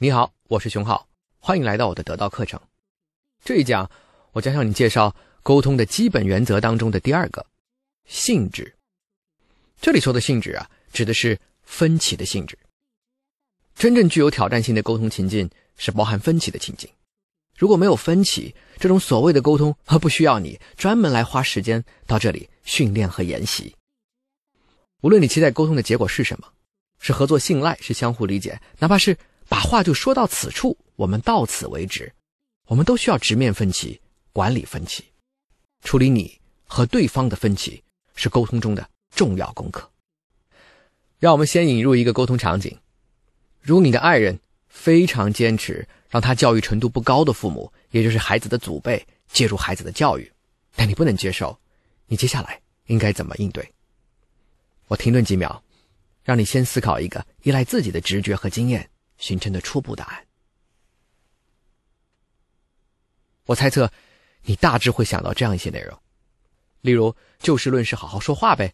你好，我是熊浩，欢迎来到我的得到课程。这一讲，我将向你介绍沟通的基本原则当中的第二个性质。这里说的性质啊，指的是分歧的性质。真正具有挑战性的沟通情境是包含分歧的情境。如果没有分歧，这种所谓的沟通，而不需要你专门来花时间到这里训练和研习。无论你期待沟通的结果是什么，是合作信赖，是相互理解，哪怕是。把话就说到此处，我们到此为止。我们都需要直面分歧，管理分歧，处理你和对方的分歧，是沟通中的重要功课。让我们先引入一个沟通场景：如你的爱人非常坚持让他教育程度不高的父母，也就是孩子的祖辈介入孩子的教育，但你不能接受，你接下来应该怎么应对？我停顿几秒，让你先思考一个依赖自己的直觉和经验。形成的初步答案，我猜测，你大致会想到这样一些内容，例如就事论事，好好说话呗；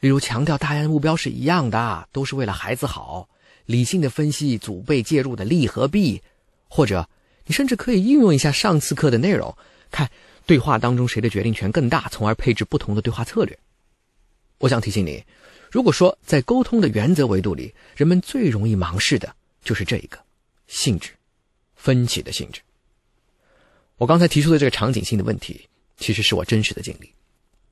例如强调大家的目标是一样的，都是为了孩子好；理性的分析祖辈介入的利和弊；或者你甚至可以应用一下上次课的内容，看对话当中谁的决定权更大，从而配置不同的对话策略。我想提醒你，如果说在沟通的原则维度里，人们最容易盲视的。就是这一个性质，分歧的性质。我刚才提出的这个场景性的问题，其实是我真实的经历。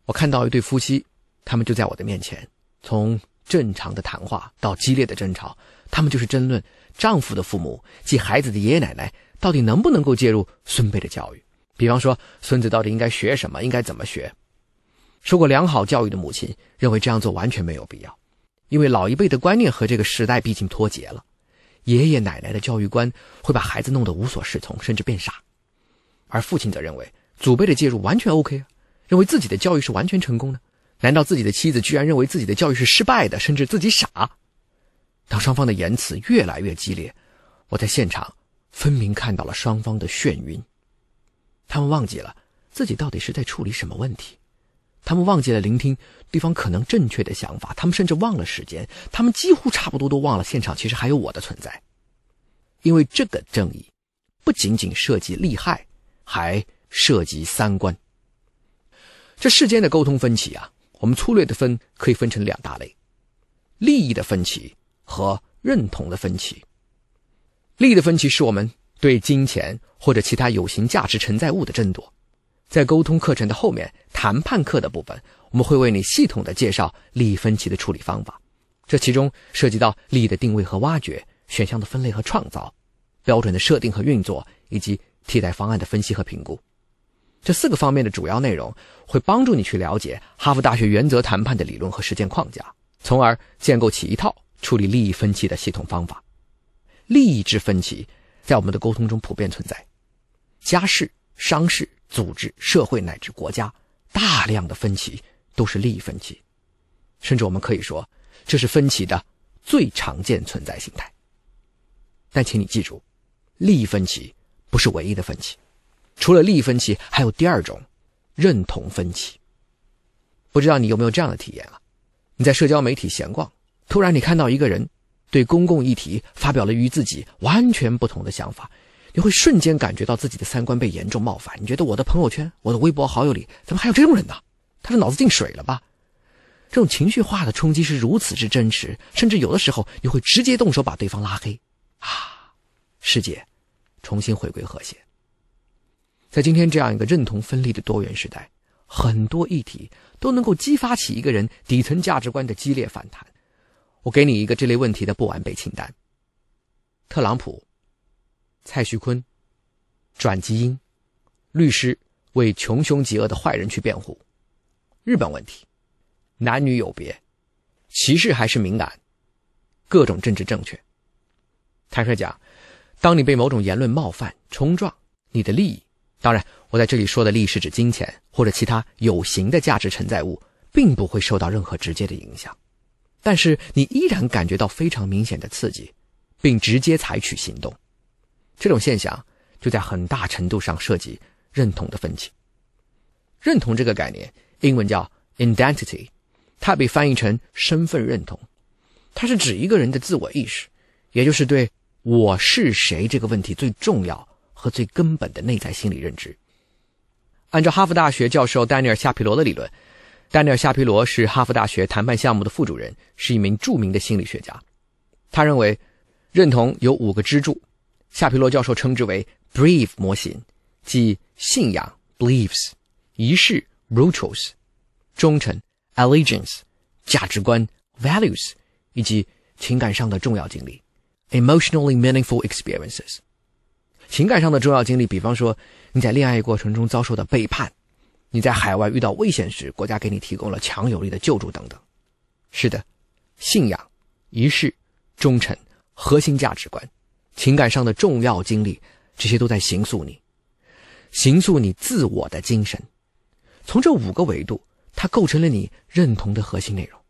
我看到一对夫妻，他们就在我的面前，从正常的谈话到激烈的争吵，他们就是争论丈夫的父母即孩子的爷爷奶奶到底能不能够介入孙辈的教育。比方说，孙子到底应该学什么，应该怎么学？受过良好教育的母亲认为这样做完全没有必要，因为老一辈的观念和这个时代毕竟脱节了。爷爷奶奶的教育观会把孩子弄得无所适从，甚至变傻，而父亲则认为祖辈的介入完全 OK 啊，认为自己的教育是完全成功的。难道自己的妻子居然认为自己的教育是失败的，甚至自己傻？当双方的言辞越来越激烈，我在现场分明看到了双方的眩晕，他们忘记了自己到底是在处理什么问题。他们忘记了聆听对方可能正确的想法，他们甚至忘了时间，他们几乎差不多都忘了现场其实还有我的存在。因为这个正义不仅仅涉及利害，还涉及三观。这世间的沟通分歧啊，我们粗略的分可以分成两大类：利益的分歧和认同的分歧。利益的分歧是我们对金钱或者其他有形价值承载物的争夺。在沟通课程的后面，谈判课的部分，我们会为你系统的介绍利益分歧的处理方法。这其中涉及到利益的定位和挖掘、选项的分类和创造、标准的设定和运作，以及替代方案的分析和评估。这四个方面的主要内容，会帮助你去了解哈佛大学原则谈判的理论和实践框架，从而建构起一套处理利益分歧的系统方法。利益之分歧在我们的沟通中普遍存在，家事、商事。组织、社会乃至国家，大量的分歧都是利益分歧，甚至我们可以说，这是分歧的最常见存在形态。但请你记住，利益分歧不是唯一的分歧，除了利益分歧，还有第二种认同分歧。不知道你有没有这样的体验啊？你在社交媒体闲逛，突然你看到一个人对公共议题发表了与自己完全不同的想法。你会瞬间感觉到自己的三观被严重冒犯。你觉得我的朋友圈、我的微博好友里怎么还有这种人呢？他的脑子进水了吧？这种情绪化的冲击是如此之真实，甚至有的时候你会直接动手把对方拉黑。啊，世界重新回归和谐。在今天这样一个认同分立的多元时代，很多议题都能够激发起一个人底层价值观的激烈反弹。我给你一个这类问题的不完备清单：特朗普。蔡徐坤，转基因，律师为穷凶极恶的坏人去辩护。日本问题，男女有别，歧视还是敏感，各种政治正确。坦率讲，当你被某种言论冒犯、冲撞你的利益，当然，我在这里说的利益是指金钱或者其他有形的价值承载物，并不会受到任何直接的影响，但是你依然感觉到非常明显的刺激，并直接采取行动。这种现象就在很大程度上涉及认同的分歧。认同这个概念，英文叫 identity，它被翻译成身份认同。它是指一个人的自我意识，也就是对我是谁这个问题最重要和最根本的内在心理认知。按照哈佛大学教授丹尼尔·夏皮罗的理论，丹尼尔·夏皮罗是哈佛大学谈判项目的副主任，是一名著名的心理学家。他认为，认同有五个支柱，夏皮罗教授称之为 “belief 模型”，即信仰 （beliefs）、仪式 （rituals）、忠诚 （allegiance）、价值观 （values） 以及情感上的重要经历。emotionally meaningful experiences，情感上的重要经历，比方说你在恋爱过程中遭受的背叛，你在海外遇到危险时，国家给你提供了强有力的救助等等。是的，信仰、仪式、忠诚、核心价值观、情感上的重要经历，这些都在形塑你，形塑你自我的精神。从这五个维度，它构成了你认同的核心内容。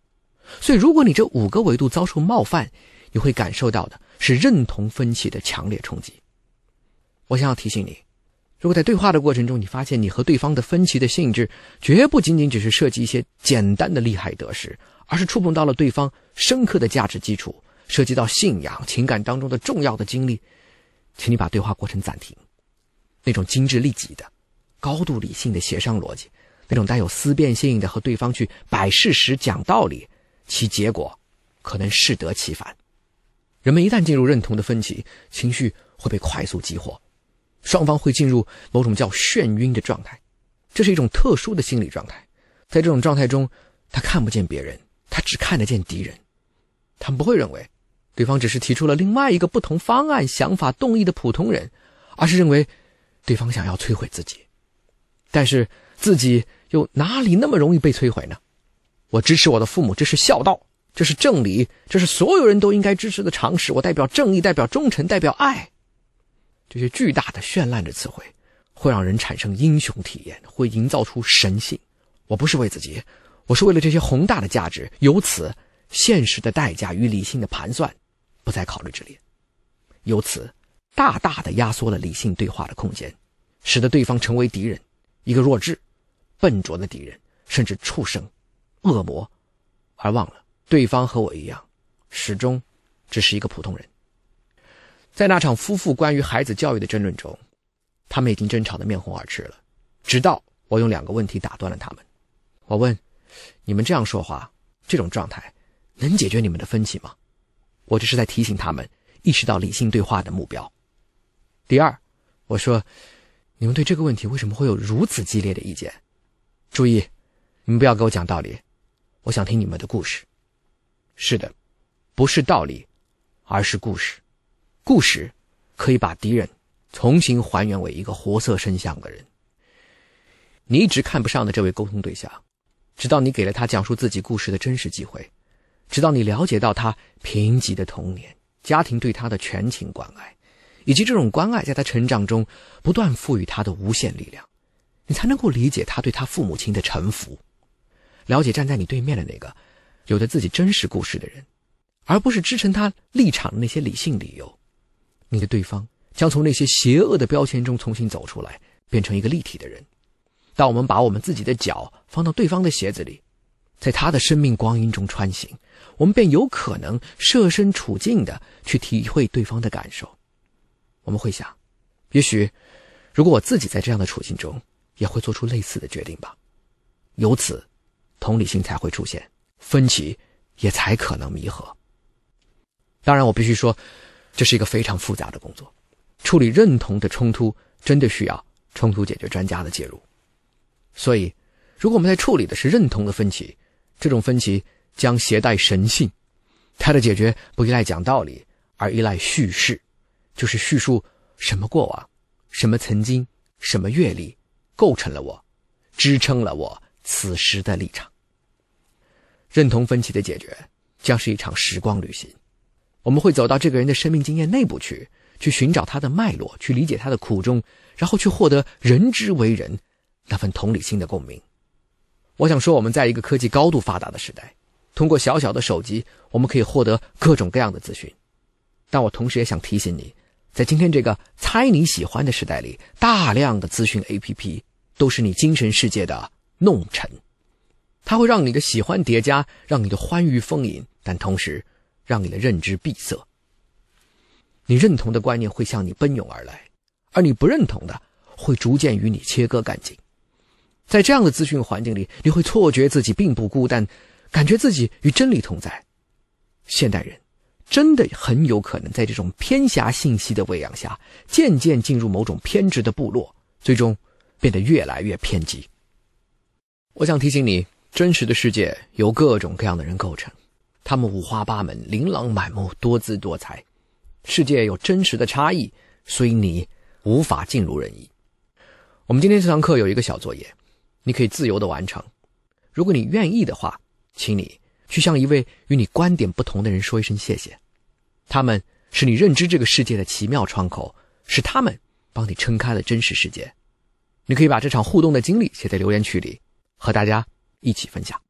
所以，如果你这五个维度遭受冒犯，你会感受到的是认同分歧的强烈冲击。我想要提醒你，如果在对话的过程中，你发现你和对方的分歧的性质绝不仅仅只是涉及一些简单的利害得失，而是触碰到了对方深刻的价值基础，涉及到信仰、情感当中的重要的经历，请你把对话过程暂停。那种精致利己的、高度理性的协商逻辑，那种带有思辨性的和对方去摆事实、讲道理，其结果可能适得其反。人们一旦进入认同的分歧，情绪会被快速激活，双方会进入某种叫眩晕的状态。这是一种特殊的心理状态，在这种状态中，他看不见别人，他只看得见敌人。他们不会认为对方只是提出了另外一个不同方案、想法、动议的普通人，而是认为对方想要摧毁自己。但是自己又哪里那么容易被摧毁呢？我支持我的父母，这是孝道。这是正理，这是所有人都应该支持的常识。我代表正义，代表忠诚，代表爱。这些巨大的绚烂的词汇，会让人产生英雄体验，会营造出神性。我不是为自己，我是为了这些宏大的价值。由此，现实的代价与理性的盘算不在考虑之列。由此，大大的压缩了理性对话的空间，使得对方成为敌人，一个弱智、笨拙的敌人，甚至畜生、恶魔，而忘了。对方和我一样，始终只是一个普通人。在那场夫妇关于孩子教育的争论中，他们已经争吵得面红耳赤了。直到我用两个问题打断了他们。我问：“你们这样说话，这种状态能解决你们的分歧吗？”我这是在提醒他们意识到理性对话的目标。第二，我说：“你们对这个问题为什么会有如此激烈的意见？注意，你们不要给我讲道理，我想听你们的故事。”是的，不是道理，而是故事。故事可以把敌人重新还原为一个活色生香的人。你一直看不上的这位沟通对象，直到你给了他讲述自己故事的真实机会，直到你了解到他贫瘠的童年、家庭对他的全情关爱，以及这种关爱在他成长中不断赋予他的无限力量，你才能够理解他对他父母亲的臣服，了解站在你对面的那个。有着自己真实故事的人，而不是支撑他立场的那些理性理由，你的对方将从那些邪恶的标签中重新走出来，变成一个立体的人。当我们把我们自己的脚放到对方的鞋子里，在他的生命光阴中穿行，我们便有可能设身处境的去体会对方的感受。我们会想，也许如果我自己在这样的处境中，也会做出类似的决定吧。由此，同理心才会出现。分歧也才可能弥合。当然，我必须说，这是一个非常复杂的工作。处理认同的冲突，真的需要冲突解决专家的介入。所以，如果我们在处理的是认同的分歧，这种分歧将携带神性，它的解决不依赖讲道理，而依赖叙事，就是叙述什么过往、什么曾经、什么阅历构成了我，支撑了我此时的立场。认同分歧的解决将是一场时光旅行，我们会走到这个人的生命经验内部去，去寻找他的脉络，去理解他的苦衷，然后去获得人之为人那份同理心的共鸣。我想说，我们在一个科技高度发达的时代，通过小小的手机，我们可以获得各种各样的资讯。但我同时也想提醒你，在今天这个猜你喜欢的时代里，大量的资讯 APP 都是你精神世界的弄臣。它会让你的喜欢叠加，让你的欢愉丰盈，但同时让你的认知闭塞。你认同的观念会向你奔涌而来，而你不认同的会逐渐与你切割干净。在这样的资讯环境里，你会错觉自己并不孤单，感觉自己与真理同在。现代人真的很有可能在这种偏狭信息的喂养下，渐渐进入某种偏执的部落，最终变得越来越偏激。我想提醒你，真实的世界由各种各样的人构成，他们五花八门、琳琅满目、多姿多彩。世界有真实的差异，所以你无法尽如人意。我们今天这堂课有一个小作业。你可以自由的完成，如果你愿意的话，请你去向一位与你观点不同的人说一声谢谢，他们是你认知这个世界的奇妙窗口，是他们帮你撑开了真实世界。你可以把这场互动的经历写在留言区里，和大家一起分享。